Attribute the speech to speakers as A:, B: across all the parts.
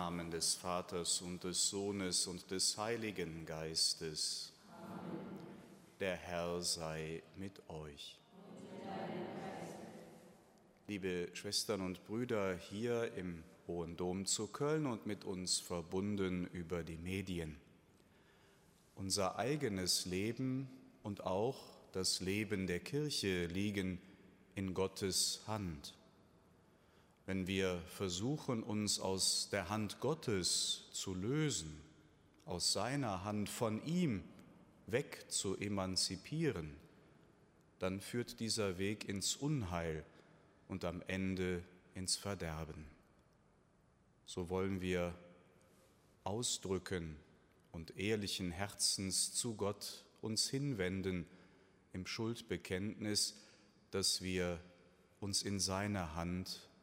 A: Namen des Vaters und des Sohnes und des Heiligen Geistes. Amen. Der Herr sei mit euch. Liebe Schwestern und Brüder hier im Hohen Dom zu Köln und mit uns verbunden über die Medien. Unser eigenes Leben und auch das Leben der Kirche liegen in Gottes Hand. Wenn wir versuchen, uns aus der Hand Gottes zu lösen, aus seiner Hand von ihm weg zu emanzipieren, dann führt dieser Weg ins Unheil und am Ende ins Verderben. So wollen wir ausdrücken und ehrlichen Herzens zu Gott uns hinwenden im Schuldbekenntnis, dass wir uns in seiner Hand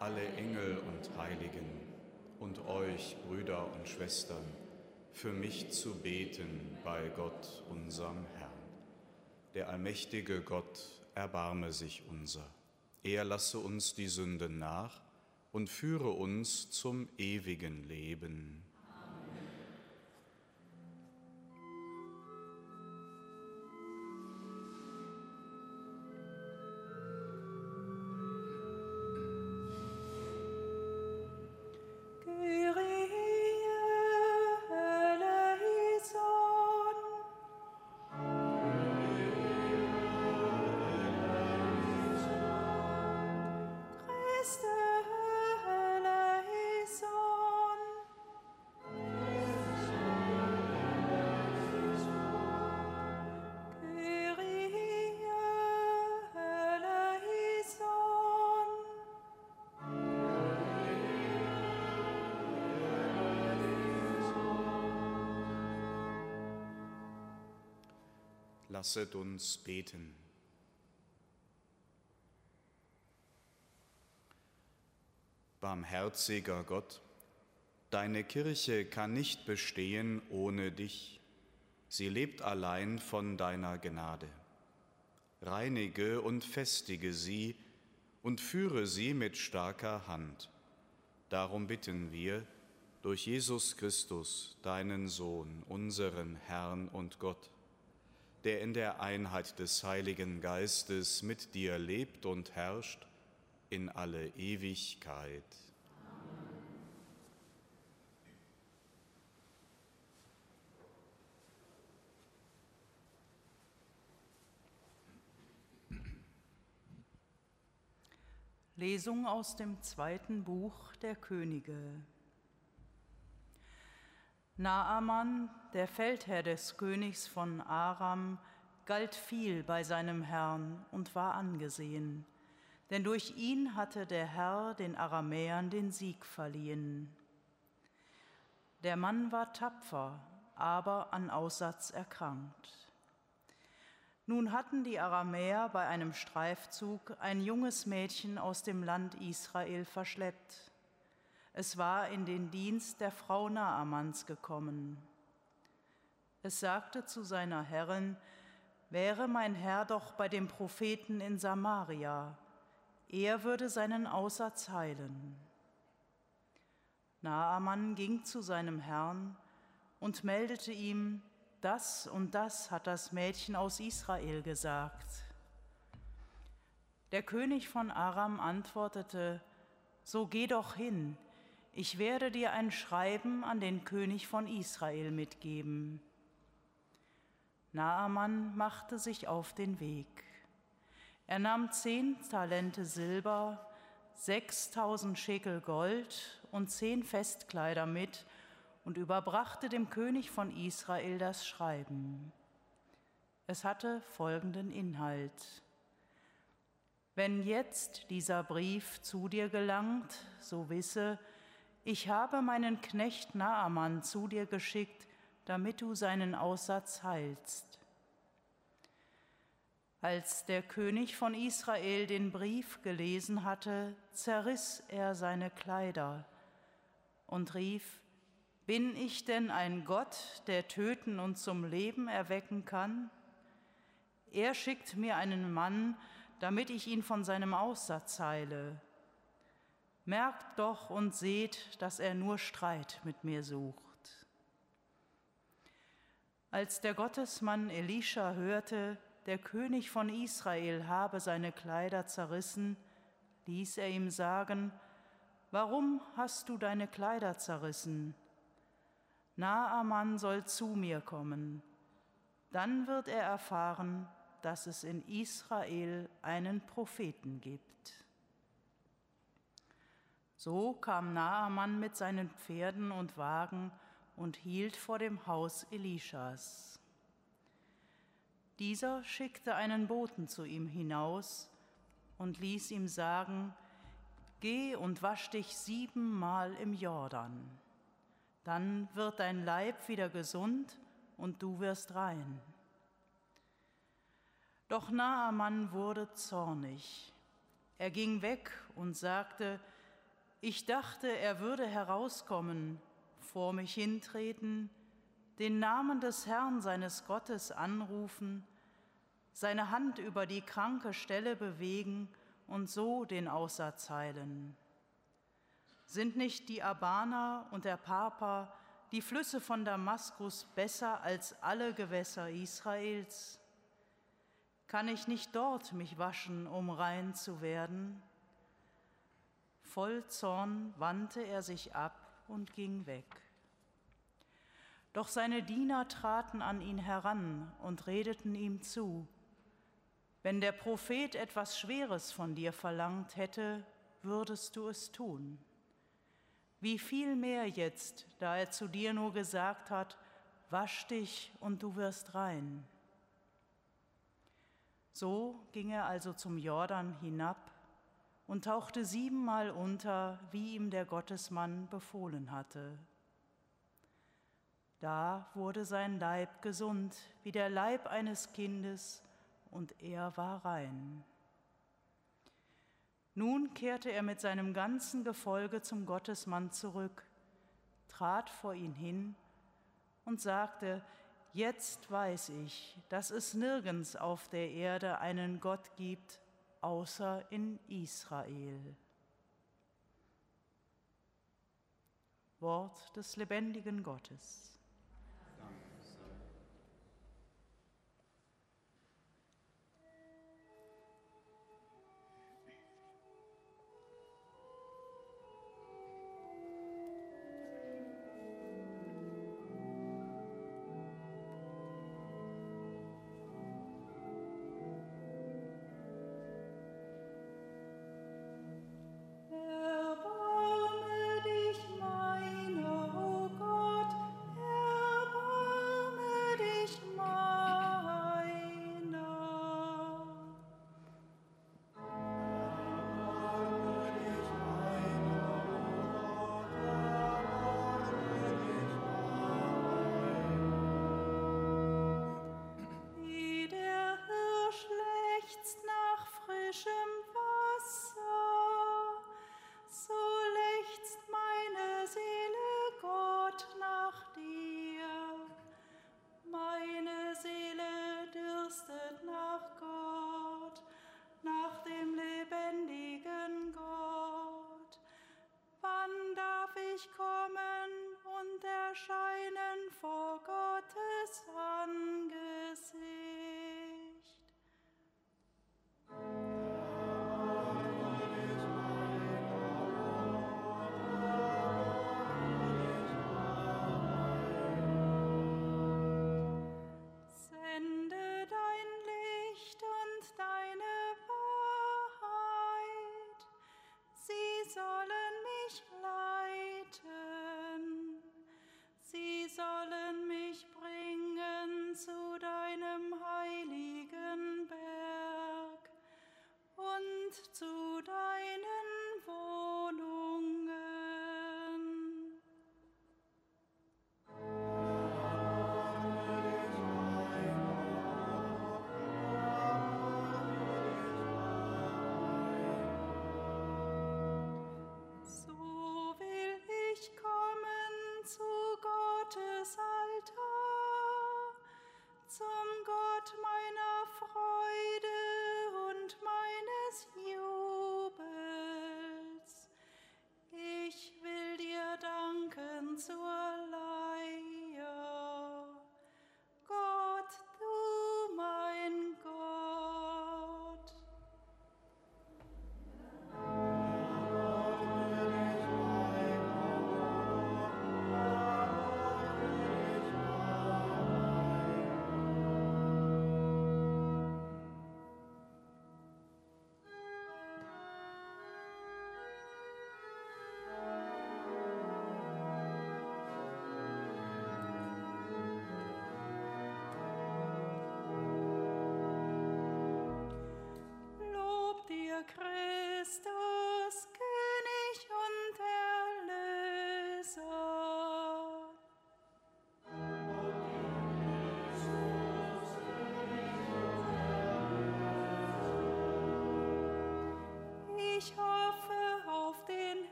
A: alle Engel und Heiligen und euch, Brüder und Schwestern, für mich zu beten bei Gott, unserem Herrn. Der allmächtige Gott erbarme sich unser. Er lasse uns die Sünden nach und führe uns zum ewigen Leben. Lasset uns beten. Barmherziger Gott, deine Kirche kann nicht bestehen ohne dich. Sie lebt allein von deiner Gnade. Reinige und festige sie und führe sie mit starker Hand. Darum bitten wir durch Jesus Christus, deinen Sohn, unseren Herrn und Gott der in der Einheit des Heiligen Geistes mit dir lebt und herrscht in alle Ewigkeit.
B: Lesung aus dem zweiten Buch der Könige. Naaman, der Feldherr des Königs von Aram, galt viel bei seinem Herrn und war angesehen, denn durch ihn hatte der Herr den Aramäern den Sieg verliehen. Der Mann war tapfer, aber an Aussatz erkrankt. Nun hatten die Aramäer bei einem Streifzug ein junges Mädchen aus dem Land Israel verschleppt es war in den Dienst der Frau Naamans gekommen. Es sagte zu seiner Herrin, wäre mein Herr doch bei dem Propheten in Samaria, er würde seinen Aussatz heilen. Naaman ging zu seinem Herrn und meldete ihm, das und das hat das Mädchen aus Israel gesagt. Der König von Aram antwortete, so geh doch hin, ich werde dir ein Schreiben an den König von Israel mitgeben. Naaman machte sich auf den Weg. Er nahm zehn Talente Silber, sechstausend Schekel Gold und zehn Festkleider mit und überbrachte dem König von Israel das Schreiben. Es hatte folgenden Inhalt. Wenn jetzt dieser Brief zu dir gelangt, so wisse, ich habe meinen Knecht Naaman zu dir geschickt, damit du seinen Aussatz heilst. Als der König von Israel den Brief gelesen hatte, zerriss er seine Kleider und rief, Bin ich denn ein Gott, der töten und zum Leben erwecken kann? Er schickt mir einen Mann, damit ich ihn von seinem Aussatz heile. Merkt doch und seht, dass er nur Streit mit mir sucht. Als der Gottesmann Elisha hörte, der König von Israel habe seine Kleider zerrissen, ließ er ihm sagen, Warum hast du deine Kleider zerrissen? Naaman soll zu mir kommen. Dann wird er erfahren, dass es in Israel einen Propheten gibt. So kam Naaman mit seinen Pferden und Wagen und hielt vor dem Haus Elishas. Dieser schickte einen Boten zu ihm hinaus und ließ ihm sagen, Geh und wasch dich siebenmal im Jordan. Dann wird dein Leib wieder gesund und du wirst rein. Doch Naaman wurde zornig. Er ging weg und sagte, ich dachte, er würde herauskommen, vor mich hintreten, den Namen des Herrn seines Gottes anrufen seine Hand über die kranke Stelle bewegen und so den Aussatz heilen. Sind nicht die Abana und der Papa, die Flüsse von Damaskus, besser als alle Gewässer Israels? Kann ich nicht dort mich waschen, um rein zu werden? Voll Zorn wandte er sich ab und ging weg. Doch seine Diener traten an ihn heran und redeten ihm zu, wenn der Prophet etwas Schweres von dir verlangt hätte, würdest du es tun. Wie viel mehr jetzt, da er zu dir nur gesagt hat, wasch dich und du wirst rein. So ging er also zum Jordan hinab und tauchte siebenmal unter, wie ihm der Gottesmann befohlen hatte. Da wurde sein Leib gesund, wie der Leib eines Kindes, und er war rein. Nun kehrte er mit seinem ganzen Gefolge zum Gottesmann zurück, trat vor ihn hin und sagte, Jetzt weiß ich, dass es nirgends auf der Erde einen Gott gibt, außer in Israel. Wort des lebendigen Gottes.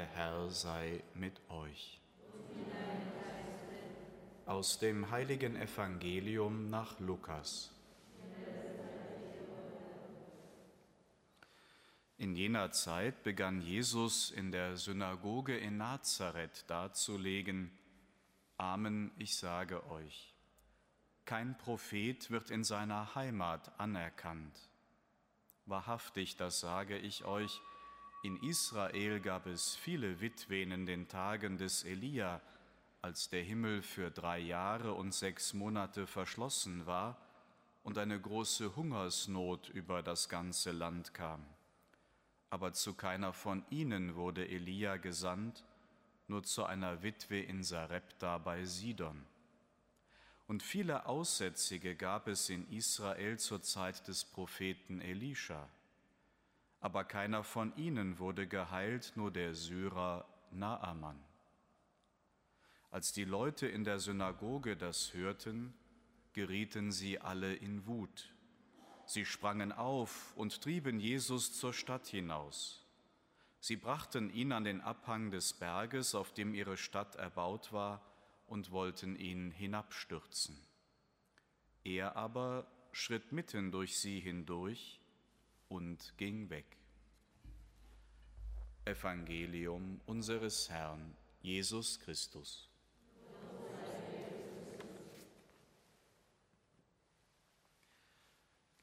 A: Der Herr sei mit euch. Aus dem heiligen Evangelium nach Lukas. In jener Zeit begann Jesus in der Synagoge in Nazareth darzulegen, Amen, ich sage euch, kein Prophet wird in seiner Heimat anerkannt. Wahrhaftig, das sage ich euch, in Israel gab es viele Witwen in den Tagen des Elia, als der Himmel für drei Jahre und sechs Monate verschlossen war und eine große Hungersnot über das ganze Land kam. Aber zu keiner von ihnen wurde Elia gesandt, nur zu einer Witwe in Sarepta bei Sidon. Und viele Aussätzige gab es in Israel zur Zeit des Propheten Elisha aber keiner von ihnen wurde geheilt, nur der Syrer Naaman. Als die Leute in der Synagoge das hörten, gerieten sie alle in Wut. Sie sprangen auf und trieben Jesus zur Stadt hinaus. Sie brachten ihn an den Abhang des Berges, auf dem ihre Stadt erbaut war, und wollten ihn hinabstürzen. Er aber schritt mitten durch sie hindurch und ging weg. Evangelium unseres Herrn Jesus Christus.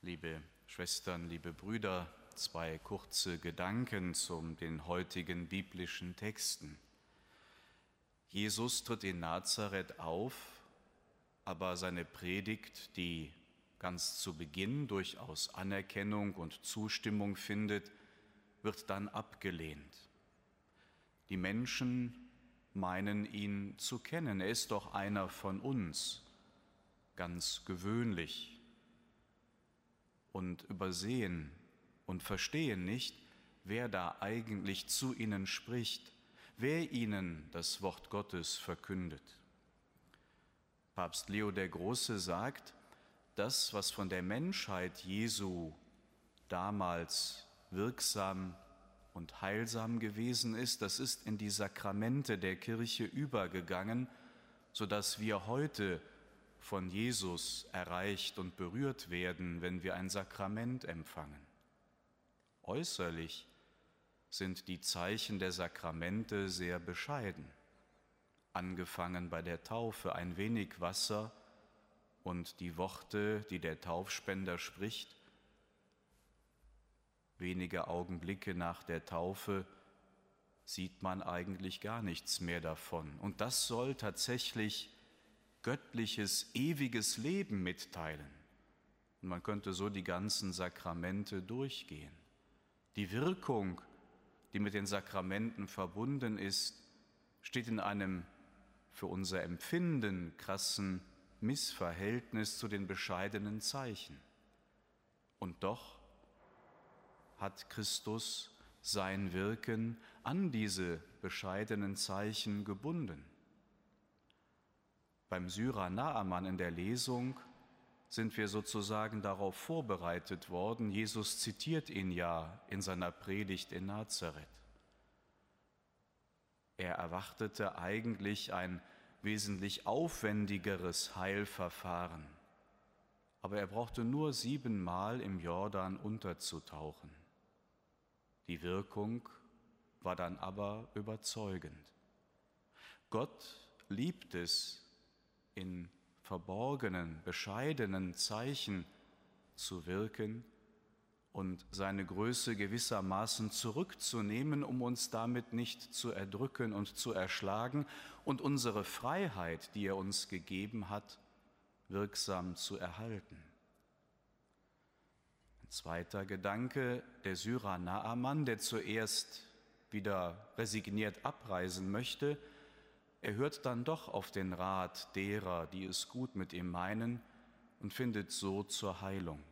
A: Liebe Schwestern, liebe Brüder, zwei kurze Gedanken zum den heutigen biblischen Texten. Jesus tritt in Nazareth auf, aber seine Predigt, die ganz zu Beginn durchaus Anerkennung und Zustimmung findet, wird dann abgelehnt. Die Menschen meinen ihn zu kennen, er ist doch einer von uns, ganz gewöhnlich, und übersehen und verstehen nicht, wer da eigentlich zu ihnen spricht, wer ihnen das Wort Gottes verkündet. Papst Leo der Große sagt, das, was von der Menschheit Jesu damals wirksam und heilsam gewesen ist, das ist in die Sakramente der Kirche übergegangen, sodass wir heute von Jesus erreicht und berührt werden, wenn wir ein Sakrament empfangen. Äußerlich sind die Zeichen der Sakramente sehr bescheiden, angefangen bei der Taufe ein wenig Wasser, und die Worte, die der Taufspender spricht, wenige Augenblicke nach der Taufe sieht man eigentlich gar nichts mehr davon. Und das soll tatsächlich göttliches, ewiges Leben mitteilen. Und man könnte so die ganzen Sakramente durchgehen. Die Wirkung, die mit den Sakramenten verbunden ist, steht in einem für unser Empfinden krassen Missverhältnis zu den bescheidenen Zeichen. Und doch hat Christus sein Wirken an diese bescheidenen Zeichen gebunden. Beim Syrer Naaman in der Lesung sind wir sozusagen darauf vorbereitet worden. Jesus zitiert ihn ja in seiner Predigt in Nazareth. Er erwartete eigentlich ein wesentlich aufwendigeres Heilverfahren. Aber er brauchte nur siebenmal im Jordan unterzutauchen. Die Wirkung war dann aber überzeugend. Gott liebt es, in verborgenen, bescheidenen Zeichen zu wirken und seine Größe gewissermaßen zurückzunehmen, um uns damit nicht zu erdrücken und zu erschlagen und unsere Freiheit, die er uns gegeben hat, wirksam zu erhalten. Ein zweiter Gedanke, der Syrer Naaman, der zuerst wieder resigniert abreisen möchte, er hört dann doch auf den Rat derer, die es gut mit ihm meinen, und findet so zur Heilung.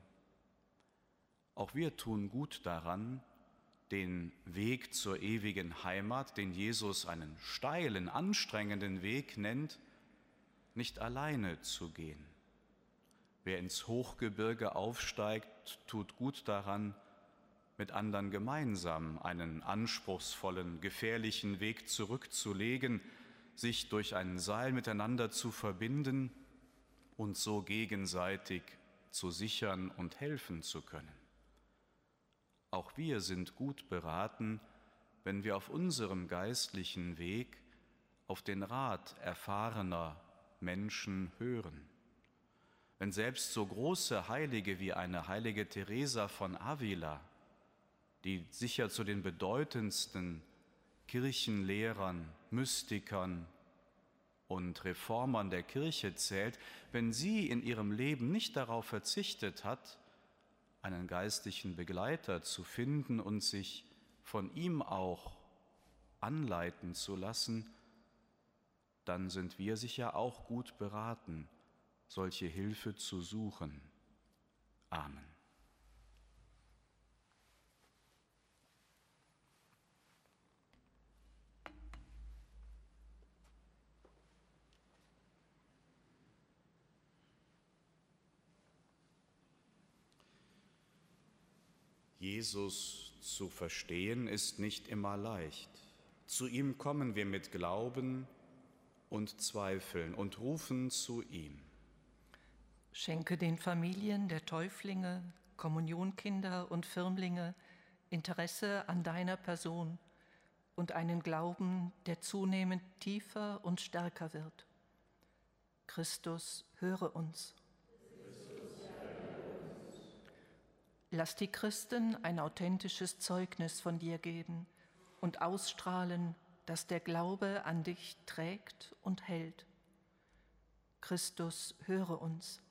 A: Auch wir tun gut daran, den Weg zur ewigen Heimat, den Jesus einen steilen, anstrengenden Weg nennt, nicht alleine zu gehen. Wer ins Hochgebirge aufsteigt, tut gut daran, mit anderen gemeinsam einen anspruchsvollen, gefährlichen Weg zurückzulegen, sich durch ein Seil miteinander zu verbinden und so gegenseitig zu sichern und helfen zu können. Auch wir sind gut beraten, wenn wir auf unserem geistlichen Weg auf den Rat erfahrener Menschen hören. Wenn selbst so große Heilige wie eine heilige Teresa von Avila, die sicher zu den bedeutendsten Kirchenlehrern, Mystikern und Reformern der Kirche zählt, wenn sie in ihrem Leben nicht darauf verzichtet hat, einen geistlichen Begleiter zu finden und sich von ihm auch anleiten zu lassen, dann sind wir sicher auch gut beraten, solche Hilfe zu suchen. Amen. Jesus zu verstehen ist nicht immer leicht. Zu ihm kommen wir mit Glauben und Zweifeln und rufen zu ihm.
C: Schenke den Familien der Täuflinge, Kommunionkinder und Firmlinge Interesse an deiner Person und einen Glauben, der zunehmend tiefer und stärker wird. Christus, höre uns. Lass die Christen ein authentisches Zeugnis von dir geben und ausstrahlen, dass der Glaube an dich trägt und hält. Christus, höre uns.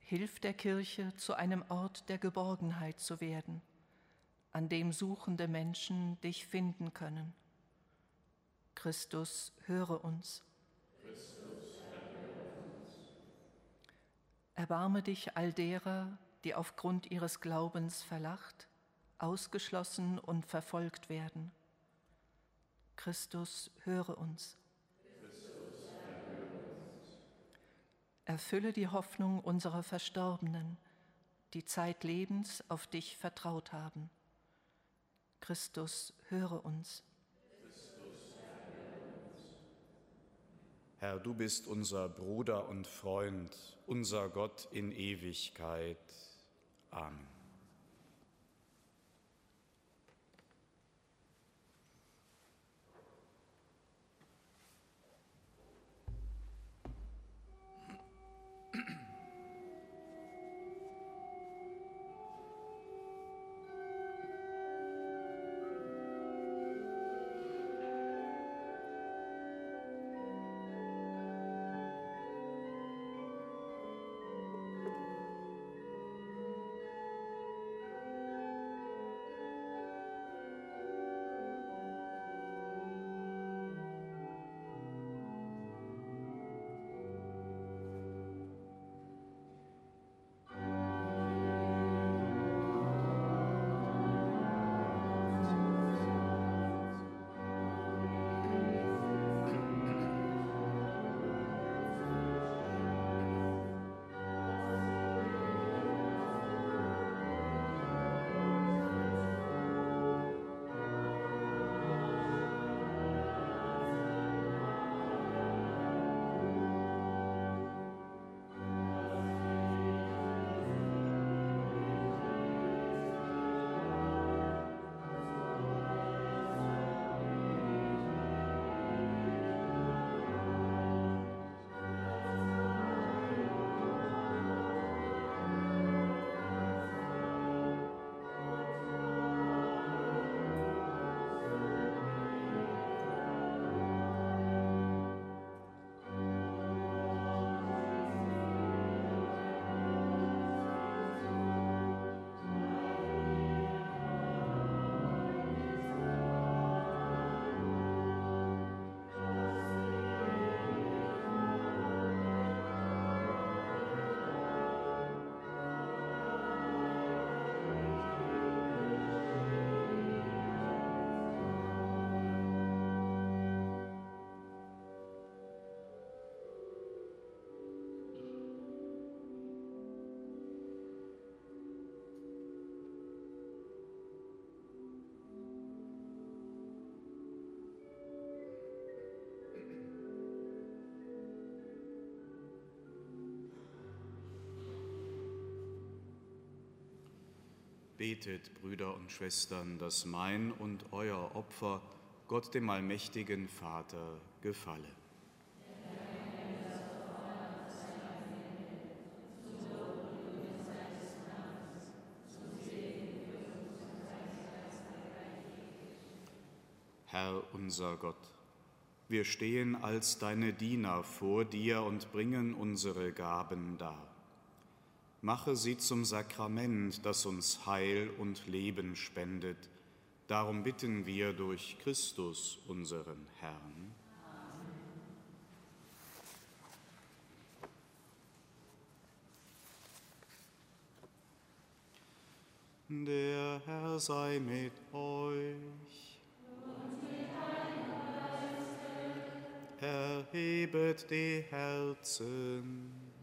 C: Hilf der Kirche, zu einem Ort der Geborgenheit zu werden, an dem suchende Menschen dich finden können. Christus, höre uns. Erbarme dich all derer, die aufgrund ihres Glaubens verlacht, ausgeschlossen und verfolgt werden. Christus, höre uns. Erfülle die Hoffnung unserer Verstorbenen, die zeitlebens auf dich vertraut haben. Christus, höre uns.
A: Herr, du bist unser Bruder und Freund, unser Gott in Ewigkeit. Amen. Betet, Brüder und Schwestern, dass mein und euer Opfer Gott dem allmächtigen Vater gefalle. Herr unser Gott, wir stehen als deine Diener vor dir und bringen unsere Gaben dar. Mache sie zum Sakrament, das uns Heil und Leben spendet. Darum bitten wir durch Christus, unseren Herrn. Der Herr sei mit euch. Erhebet die Herzen.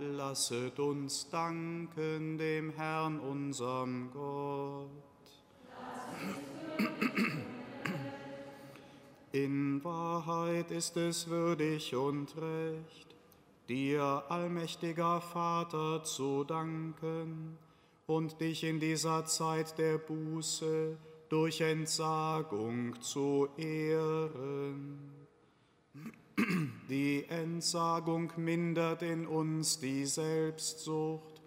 A: Lasset uns danken dem Herrn, unserem Gott. In Wahrheit ist es würdig und recht, dir, allmächtiger Vater, zu danken und dich in dieser Zeit der Buße durch Entsagung zu ehren. Die Entsagung mindert in uns die Selbstsucht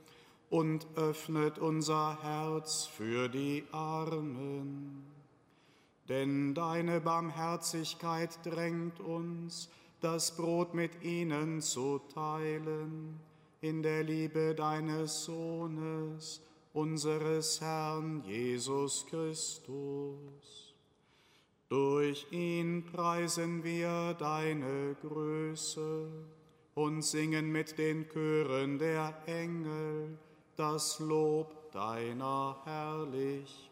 A: und öffnet unser Herz für die Armen. Denn deine Barmherzigkeit drängt uns, das Brot mit ihnen zu teilen, in der Liebe deines Sohnes, unseres Herrn Jesus Christus. Durch ihn preisen wir deine Größe und singen mit den Chören der Engel das Lob deiner Herrlichkeit.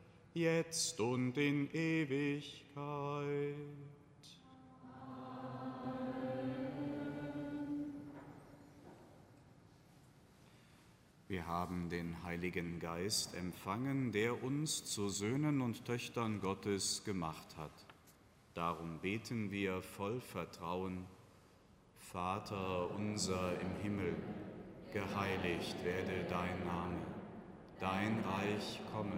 D: jetzt und in Ewigkeit.
A: Wir haben den Heiligen Geist empfangen, der uns zu Söhnen und Töchtern Gottes gemacht hat. Darum beten wir voll Vertrauen, Vater unser im Himmel, geheiligt werde dein Name, dein Reich komme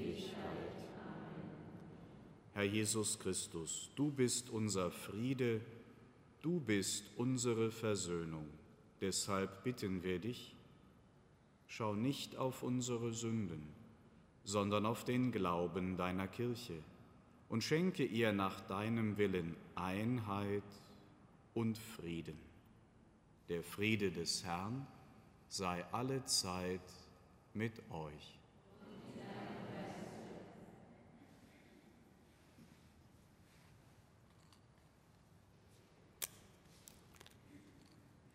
A: Herr Jesus Christus, du bist unser Friede, du bist unsere Versöhnung. Deshalb bitten wir dich, schau nicht auf unsere Sünden, sondern auf den Glauben deiner Kirche und schenke ihr nach deinem Willen Einheit und Frieden. Der Friede des Herrn sei alle Zeit mit euch.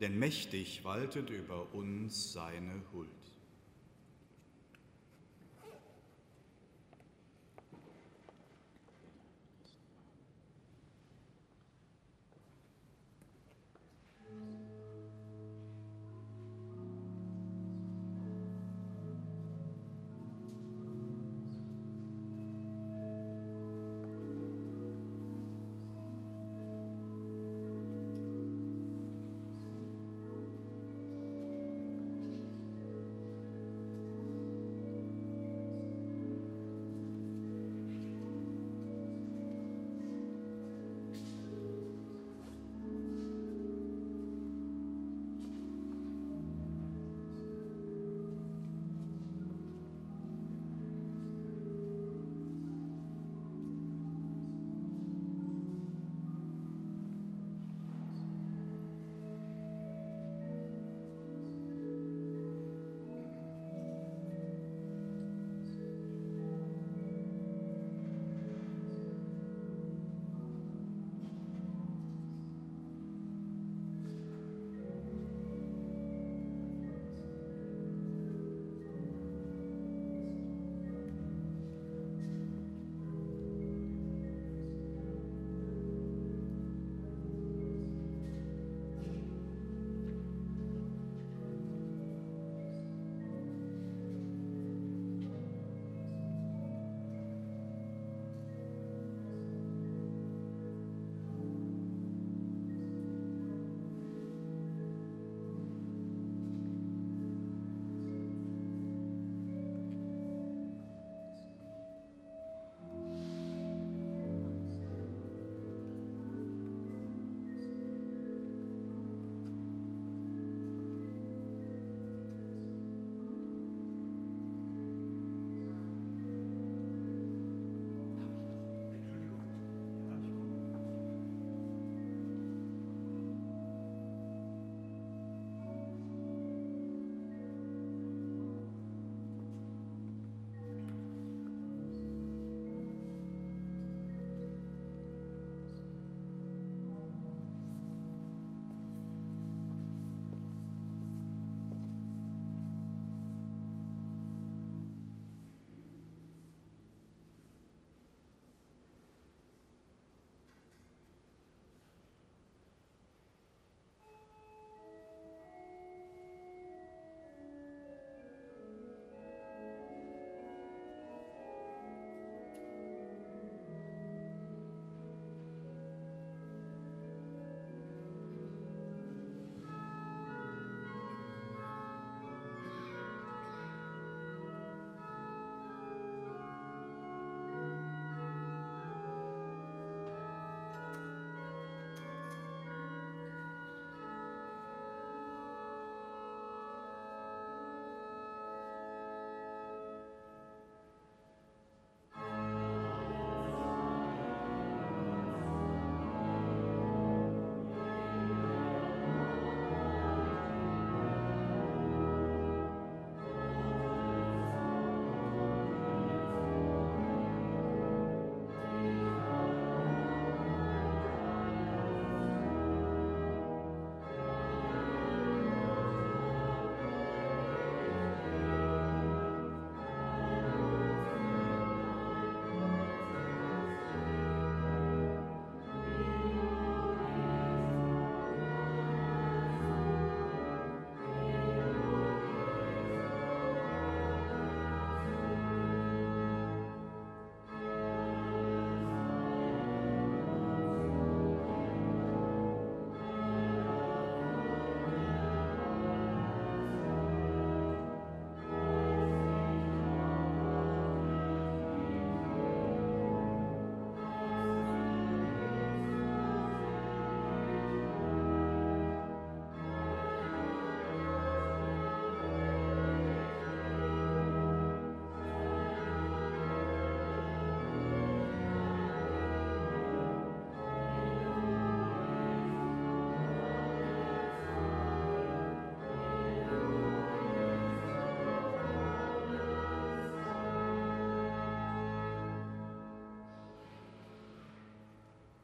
A: Denn mächtig waltet über uns seine Huld.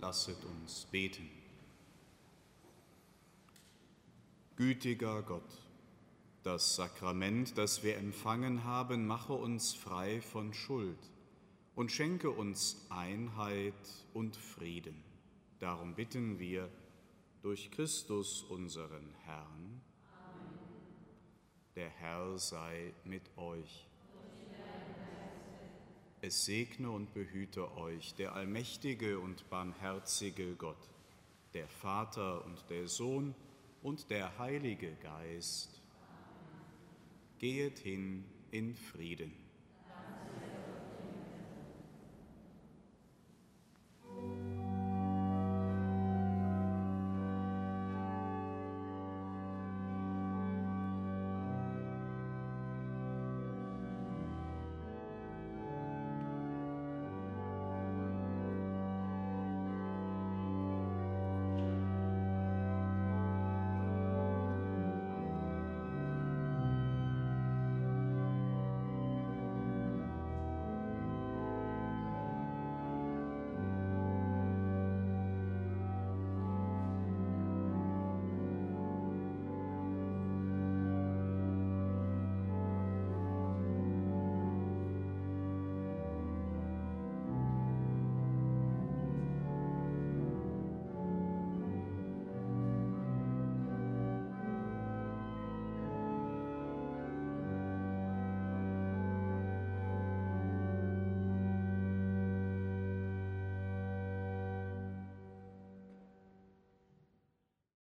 A: Lasset uns beten. Gütiger Gott, das Sakrament, das wir empfangen haben, mache uns frei von Schuld und schenke uns Einheit und Frieden. Darum bitten wir durch Christus unseren Herrn. Amen. Der Herr sei mit euch. Es segne und behüte euch der allmächtige und barmherzige Gott, der Vater und der Sohn und der Heilige Geist. Gehet hin in Frieden.